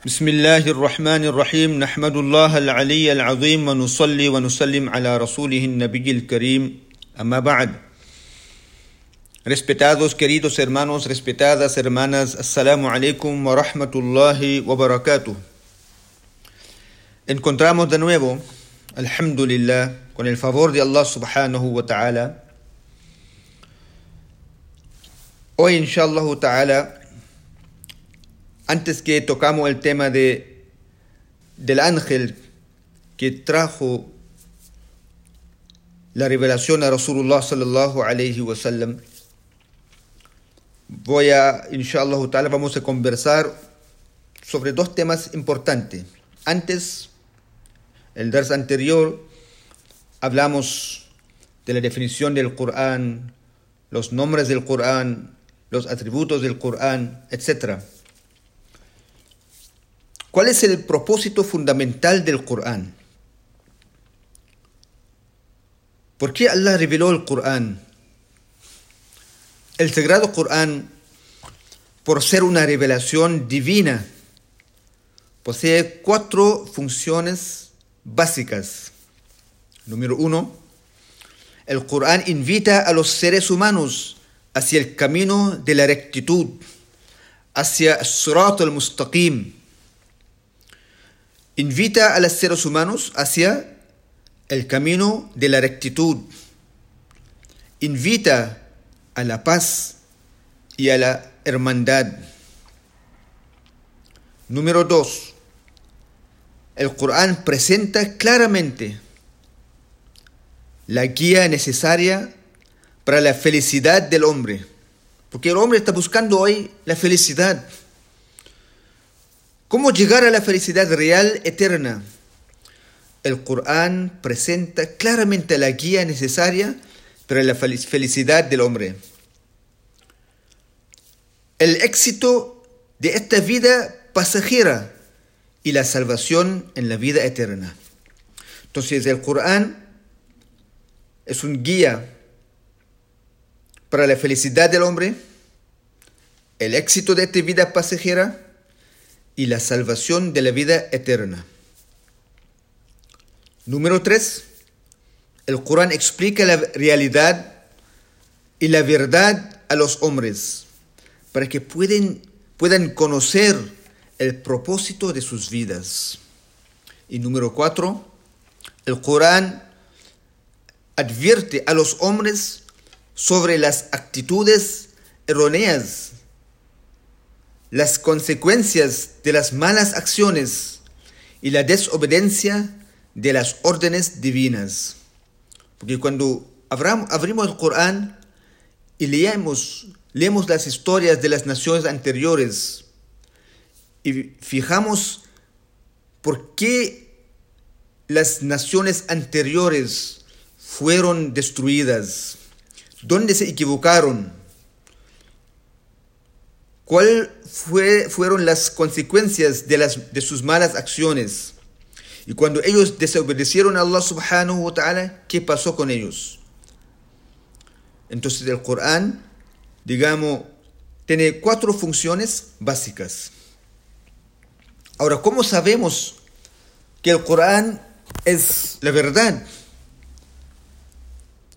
بسم الله الرحمن الرحيم نحمد الله العلي العظيم ونصلي ونسلم على رسوله النبي الكريم أما بعد Respetados queridos hermanos, respetadas hermanas, Assalamu alaikum wa rahmatullahi wa barakatuh. Encontramos de nuevo, Alhamdulillah, con el favor de Allah subhanahu wa ta'ala. Hoy, inshallah ta'ala, antes que tocamos el tema de, del ángel que trajo la revelación a Rasulullah sallallahu alayhi wa sallam, voy a, inshallah vamos a conversar sobre dos temas importantes. Antes, el vers anterior, hablamos de la definición del Corán, los nombres del Corán, los atributos del Corán, etc. ¿Cuál es el propósito fundamental del Corán? ¿Por qué Allah reveló el Corán? El Sagrado Corán, por ser una revelación divina, posee cuatro funciones básicas. Número uno, el Corán invita a los seres humanos hacia el camino de la rectitud, hacia Surat al-Mustaqim. Invita a los seres humanos hacia el camino de la rectitud. Invita a la paz y a la hermandad. Número dos, el Corán presenta claramente la guía necesaria para la felicidad del hombre. Porque el hombre está buscando hoy la felicidad. ¿Cómo llegar a la felicidad real eterna? El Corán presenta claramente la guía necesaria para la felicidad del hombre. El éxito de esta vida pasajera y la salvación en la vida eterna. Entonces el Corán es un guía para la felicidad del hombre, el éxito de esta vida pasajera y la salvación de la vida eterna. Número 3. El Corán explica la realidad y la verdad a los hombres para que pueden, puedan conocer el propósito de sus vidas. Y número 4. El Corán advierte a los hombres sobre las actitudes erróneas, las consecuencias de las malas acciones y la desobediencia de las órdenes divinas. Porque cuando abrimos el Corán y leemos, leemos las historias de las naciones anteriores y fijamos por qué las naciones anteriores fueron destruidas, dónde se equivocaron, cuáles fue, fueron las consecuencias de, las, de sus malas acciones. Y cuando ellos desobedecieron a Allah subhanahu wa ta'ala, ¿qué pasó con ellos? Entonces el Corán, digamos, tiene cuatro funciones básicas. Ahora, ¿cómo sabemos que el Corán es la verdad?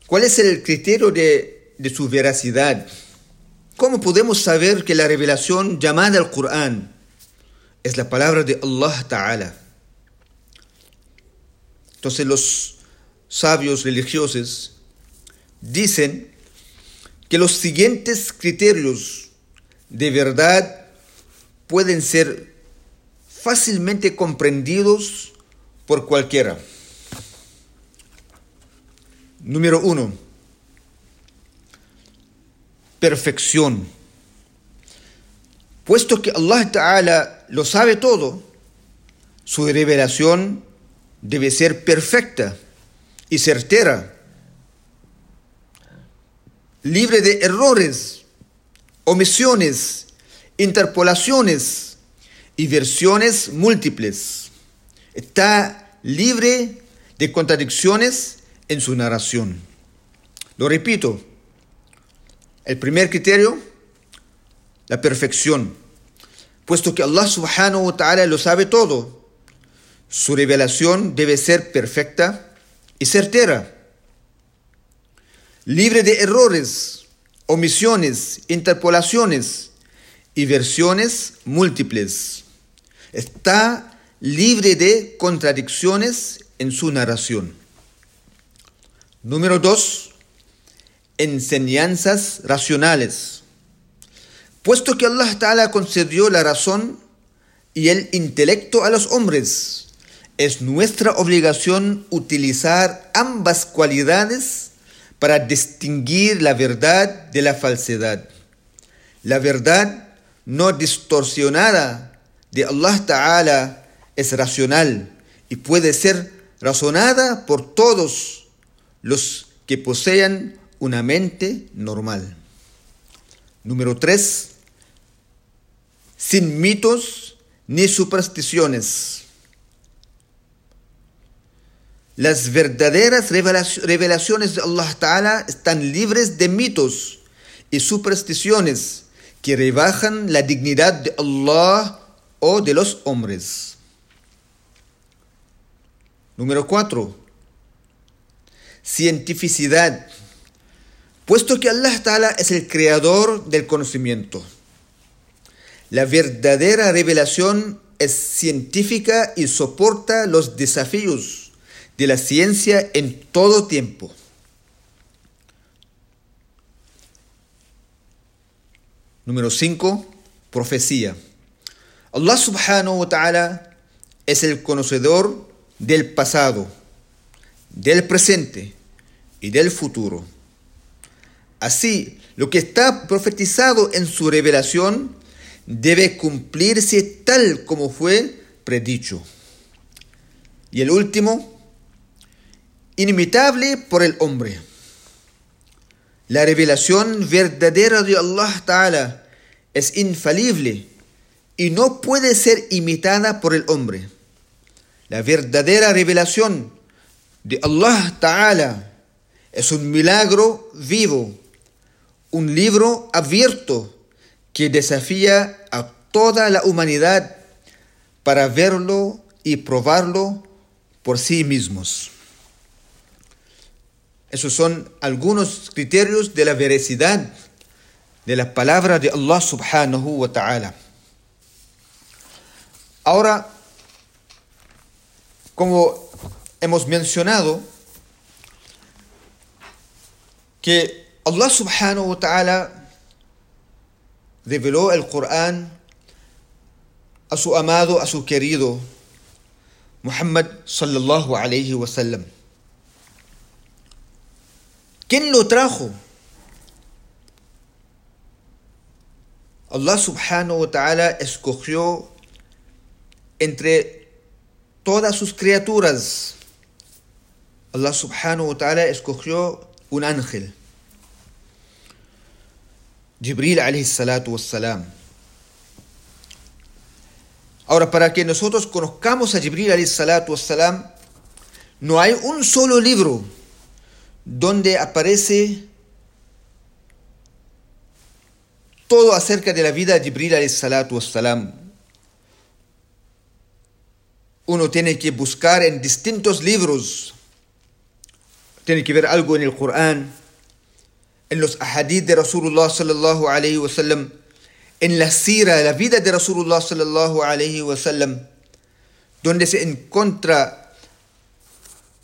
¿Cuál es el criterio de, de su veracidad? ¿Cómo podemos saber que la revelación llamada al Corán es la palabra de Allah Ta'ala? Entonces los sabios religiosos dicen que los siguientes criterios de verdad pueden ser fácilmente comprendidos por cualquiera. Número uno, perfección. Puesto que Allah Ta'ala lo sabe todo, su revelación debe ser perfecta y certera, libre de errores, omisiones, interpolaciones y versiones múltiples. Está libre de contradicciones en su narración. Lo repito, el primer criterio, la perfección. puesto que Allah subhanahu wa ta'ala lo sabe todo. Su revelación debe ser perfecta y certera, libre de errores, omisiones, interpolaciones y versiones múltiples. Está libre de contradicciones en su narración. Número 2. Enseñanzas racionales. Puesto que Allah Ta'ala concedió la razón y el intelecto a los hombres, es nuestra obligación utilizar ambas cualidades para distinguir la verdad de la falsedad. La verdad no distorsionada de Allah Ta'ala es racional y puede ser razonada por todos los que posean una mente normal. Número 3 sin mitos ni supersticiones. Las verdaderas revelaciones de Allah Ta'ala están libres de mitos y supersticiones que rebajan la dignidad de Allah o de los hombres. Número 4. Cientificidad. Puesto que Allah Ta'ala es el creador del conocimiento la verdadera revelación es científica y soporta los desafíos de la ciencia en todo tiempo. Número 5. Profecía. Allah subhanahu wa ta'ala es el conocedor del pasado, del presente y del futuro. Así, lo que está profetizado en su revelación debe cumplirse tal como fue predicho. Y el último, inimitable por el hombre. La revelación verdadera de Allah Ta'ala es infalible y no puede ser imitada por el hombre. La verdadera revelación de Allah Ta'ala es un milagro vivo, un libro abierto que desafía a toda la humanidad para verlo y probarlo por sí mismos. Esos son algunos criterios de la veracidad de la palabra de Allah subhanahu wa ta'ala. Ahora, como hemos mencionado, que Allah subhanahu wa ta'ala reveló el Corán a su amado, a su querido Muhammad sallallahu alayhi wa sallam. ¿Quién lo trajo? Allah subhanahu wa ta'ala escogió entre todas sus criaturas. Allah subhanahu wa ta'ala escogió un ángel. Jibril wassalam. Ahora, para que nosotros conozcamos a Jibril wassalam, no hay un solo libro donde aparece todo acerca de la vida de Jibril wassalam. Uno tiene que buscar en distintos libros, tiene que ver algo en el Corán, en los ahadith de Rasulullah sallallahu alayhi wa sallam, en la sira, la vida de Rasulullah sallallahu alayhi wa sallam, donde se encuentra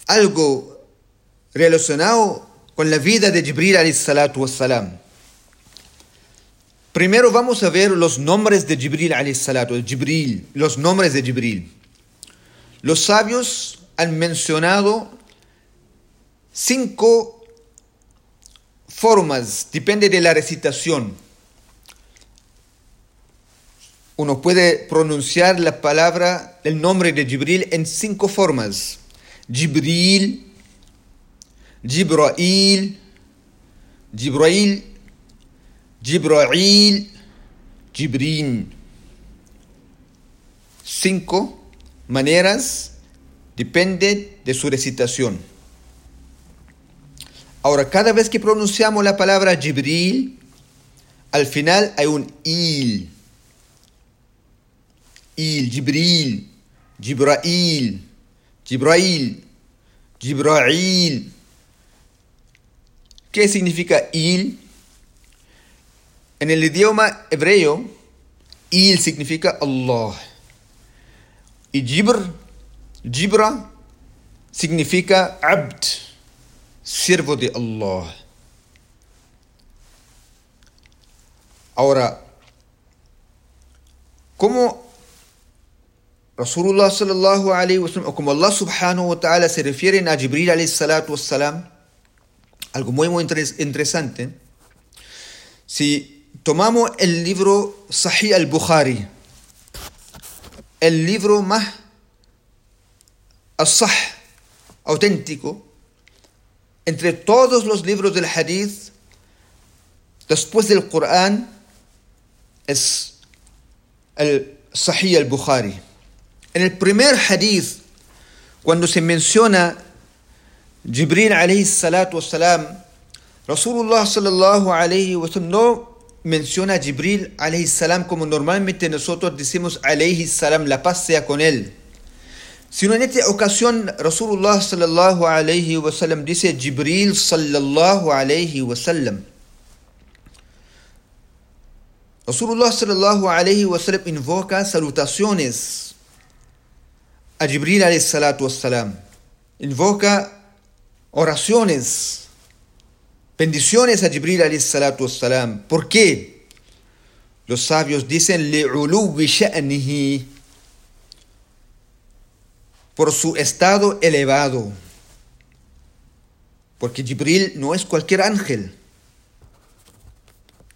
algo relacionado con la vida de Jibril alayhi salatu wassalam. Primero vamos a ver los nombres de Jibril alayhi salatu, Jibril, los nombres de Jibril. Los sabios han mencionado cinco formas, depende de la recitación. Uno puede pronunciar la palabra, el nombre de Jibril en cinco formas. Jibril, Jibrail, Jibrail, Jibrail, Jibrin. Cinco maneras, depende de su recitación. Ahora, cada vez que pronunciamos la palabra Jibril, al final hay un il. Il, Jibril, Jibrail, Jibrail, Jibrail. ¿Qué significa il? En el idioma hebreo, il significa Allah. Y Jibr, Jibra, significa abd, siervo de Allah. Ahora, ¿cómo Rasulullah sallallahu alayhi wasallam, o como Allah subhanahu wa ta'ala se refieren a Jibril alayhi salatu wassalam, algo muy muy interesante, si tomamos el libro Sahih al-Bukhari, el libro más asah, auténtico, entre todos los libros del hadith, después del Corán, es el Sahih al-Bukhari. En el primer hadith, cuando se menciona Jibril alayhi salatu wasalam, Rasulullah sallallahu alayhi wasallam no menciona a Jibril alayhi salam como normalmente nosotros decimos alayhi salam, la paz sea con él. En esta ocasión Rasulullah sallallahu alayhi wasallam dice Jibril sallallahu alayhi wasallam. Rasulullah sallallahu alayhi wasallam invoca salutaciones a Jibril alayhi salatu wassalam. Invoca oraciones, bendiciones a Jibril alayhi salatu wassalam. ¿Por qué? Los sabios dicen li'uluwi sha'nihi por su estado elevado. Porque Jibril no es cualquier ángel.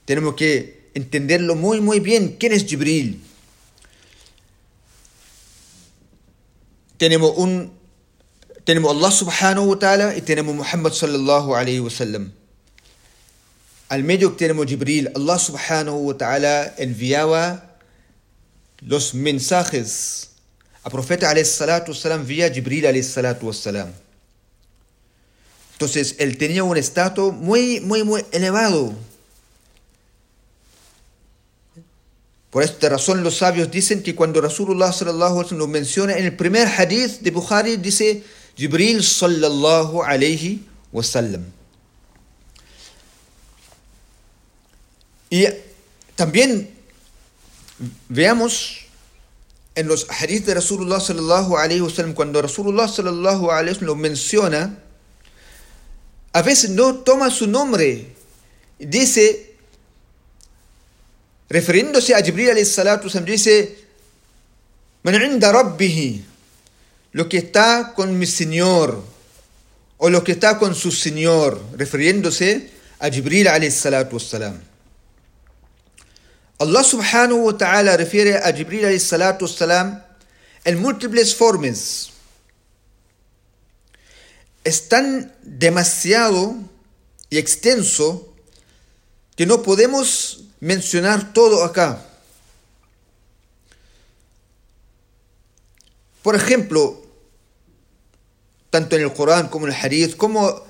Tenemos que entenderlo muy, muy bien. ¿Quién es Jibril? Tenemos un tenemos Allah subhanahu wa ta'ala y tenemos Muhammad sallallahu alayhi wa sallam. Al medio tenemos Jibril. Allah subhanahu wa ta'ala enviaba los mensajes a profeta wasalam vía Jibril wasalam. Entonces él tenía un estatus muy, muy, muy elevado. Por esta razón los sabios dicen que cuando Rasulullah sallallahu alaihi lo menciona en el primer hadith de Bukhari dice Jibril sallallahu alaihi wasallam. Y también veamos en los hadiths de Rasulullah sallallahu alaihi wasallam cuando Rasulullah sallallahu alaihi wasallam lo menciona a veces no toma su nombre dice refiriéndose a Jibril alayhi salatu wasallam, dice, Man inda rabbihi, lo que está con mi Señor, o lo que está con su Señor, refiriéndose a Jibril alayhi salatu wasallam. Allah subhanahu wa ta'ala refiere a Jibril alayhi salatu wasalam en múltiples formas. Es tan demasiado y extenso que no podemos mencionar todo acá. Por ejemplo, tanto en el Corán como en el Hadith, como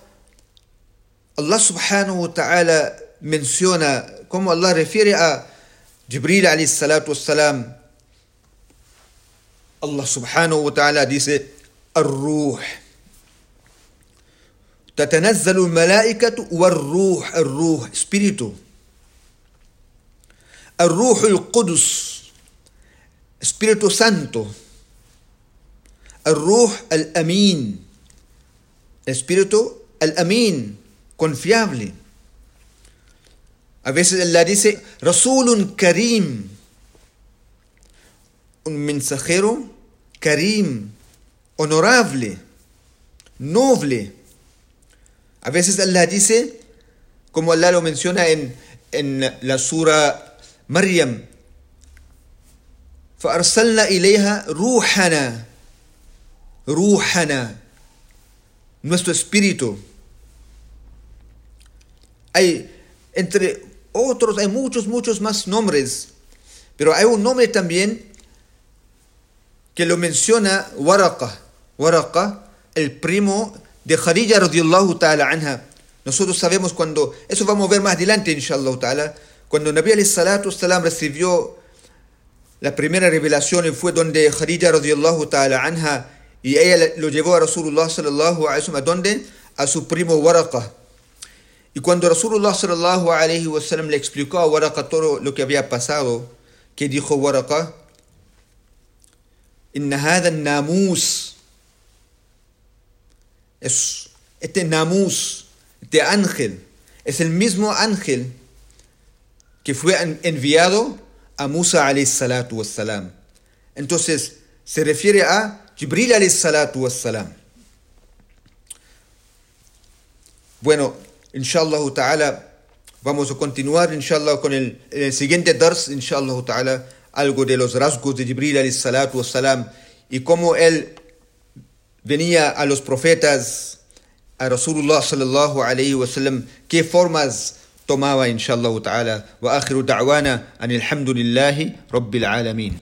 Allah subhanahu wa ta'ala menciona, como Allah refiere a Jibril alayhi salatu wassalam, Allah subhanahu wa ta'ala dice, الروح تتنزل الملائكة والروح الروح espíritu الروح القدس Espíritu Santo الروح الأمين Espíritu الأمين confiable a veces Allah dice رسول كريم un mensajero karim honorable noble a veces Allah dice como Allah lo menciona en, en la sura مريم فأرسلنا إليها روحنا روحنا nuestro espíritu hay entre otros hay muchos muchos más nombres pero hay un nombre también que lo menciona Waraqa Waraqa el primo de Khadija radiyallahu ta'ala anha nosotros sabemos cuando eso vamos a ver más adelante inshallah ta'ala cuando Nabi salatu salam recibió la primera revelación fue donde Khadija radiyallahu ta'ala anha y ella lo llevó a Rasulullah sallallahu alaihi wasallam a dónde? A su primo Waraqa. Y cuando Rasulullah alaihi wasallam le explicó a Waraqa todo lo que había pasado, que dijo hada namus. Es, este namus, este ángel, es el mismo ángel que fue enviado a Musa alayhi salatu wassalam. Entonces, se refiere a Jibril alayhi salatu wassalam. Bueno, ان شاء الله تعالى. Vamos a continuar ان شاء الله con el, el siguiente درس ان شاء الله تعالى. Algo de los rasgos de Jibril عليه الصلاة والسلام y cómo él venía a los profetas a رسول صلى الله عليه وسلم qué formas tomaba ان شاء الله تعالى? واخر دعوانا ان الحمد لله رب العالمين